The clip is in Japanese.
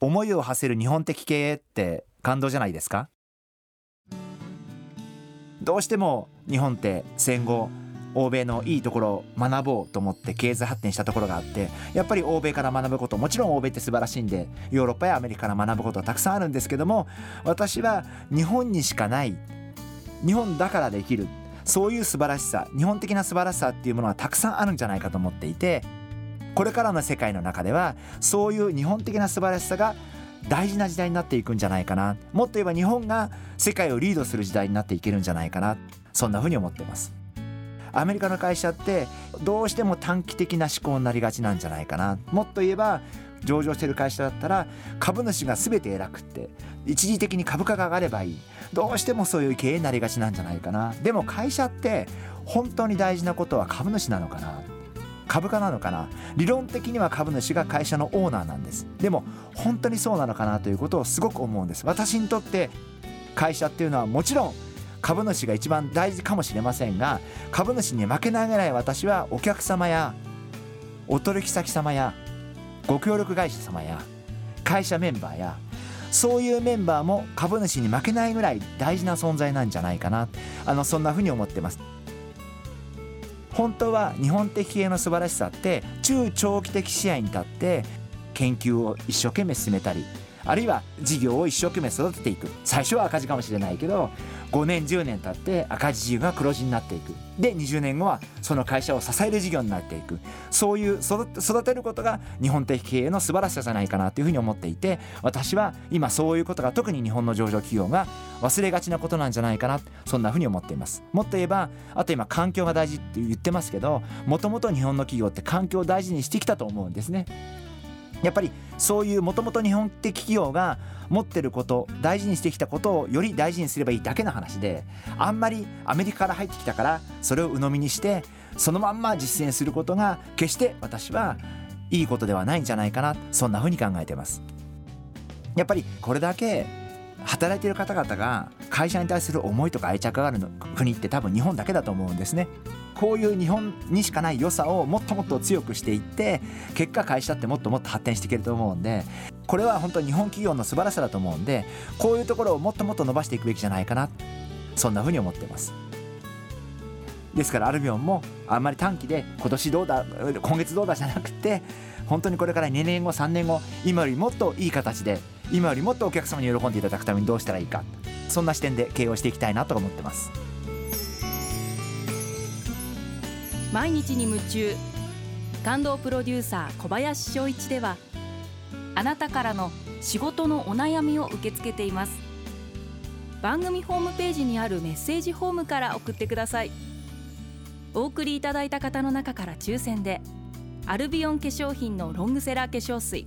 思いを馳せる日本的経営って感動じゃないですか？どうしても日本って戦後欧米のいいところを学ぼうと思って経済発展したところがあってやっぱり欧米から学ぶこともちろん欧米って素晴らしいんでヨーロッパやアメリカから学ぶことはたくさんあるんですけども私は日本にしかない日本だからできるそういう素晴らしさ日本的な素晴らしさっていうものはたくさんあるんじゃないかと思っていてこれからの世界の中ではそういう日本的な素晴らしさが大事な時代になっていくんじゃないかな。もっと言えば日本が世界をリードする時代になっていけるんじゃないかな。そんなふうに思ってます。アメリカの会社ってどうしても短期的な思考になりがちなんじゃないかな。もっと言えば上場してる会社だったら株主が全て偉くって一時的に株価が上がればいい。どうしてもそういう経営になりがちなんじゃないかな。でも会社って本当に大事なことは株主なのかな。株価なのかな？理論的には株主が会社のオーナーなんです。でも本当にそうなのかなということをすごく思うんです。私にとって会社っていうのはもちろん株主が一番大事かもしれませんが株主に負けないぐらい私はお客様やお取引先様やご協力会社様や会社メンバーやそういうメンバーも株主に負けないぐらい大事な存在なんじゃないかな。あのそんなふうに思ってます。本当は日本的系の素晴らしさって中長期的視野に立って研究を一生懸命進めたりあるいは事業を一生懸命育てていく。最初は赤字かもしれないけど5年10年経って赤字事業が黒字になっていく。で20年後はその会社を支える事業になっていく。そういう育てることが日本的経営の素晴らしさじゃないかなというふうに思っていて私は今そういうことが特に日本の上場企業が忘れがちなことなんじゃないかなそんなふうに思っています。もっと言えばあと今環境が大事って言ってますけどもともと日本の企業って環境を大事にしてきたと思うんですね。やっぱりそういうもともと日本的企業が持ってること大事にしてきたことをより大事にすればいいだけの話であんまりアメリカから入ってきたからそれを鵜呑みにしてそのまんま実践することが決して私はいいことではないんじゃないかなそんなふうに考えてます。やっぱりこれだけ働いている方々が会社に対する思いとか愛着があるの国って多分日本だけだと思うんですね。こういう日本にしかない良さをもっともっと強くしていって結果会社ってもっともっと発展していけると思うんでこれは本当に日本企業の素晴らしさだと思うんでこういうところをもっともっと伸ばしていくべきじゃないかなそんなふうに思ってます。ですからアルビオンもあんまり短期で今年どうだ今月どうだじゃなくて本当にこれから2年後3年後今よりもっといい形で今よりもっとお客様に喜んでいただくためにどうしたらいいか。そんな視点で経営をしていきたいなと思ってます。毎日に夢中感動プロデューサー小林翔一ではあなたからの仕事のお悩みを受け付けています。番組ホームページにあるメッセージホームから送ってください。お送りいただいた方の中から抽選でアルビオン化粧品のロングセラー化粧水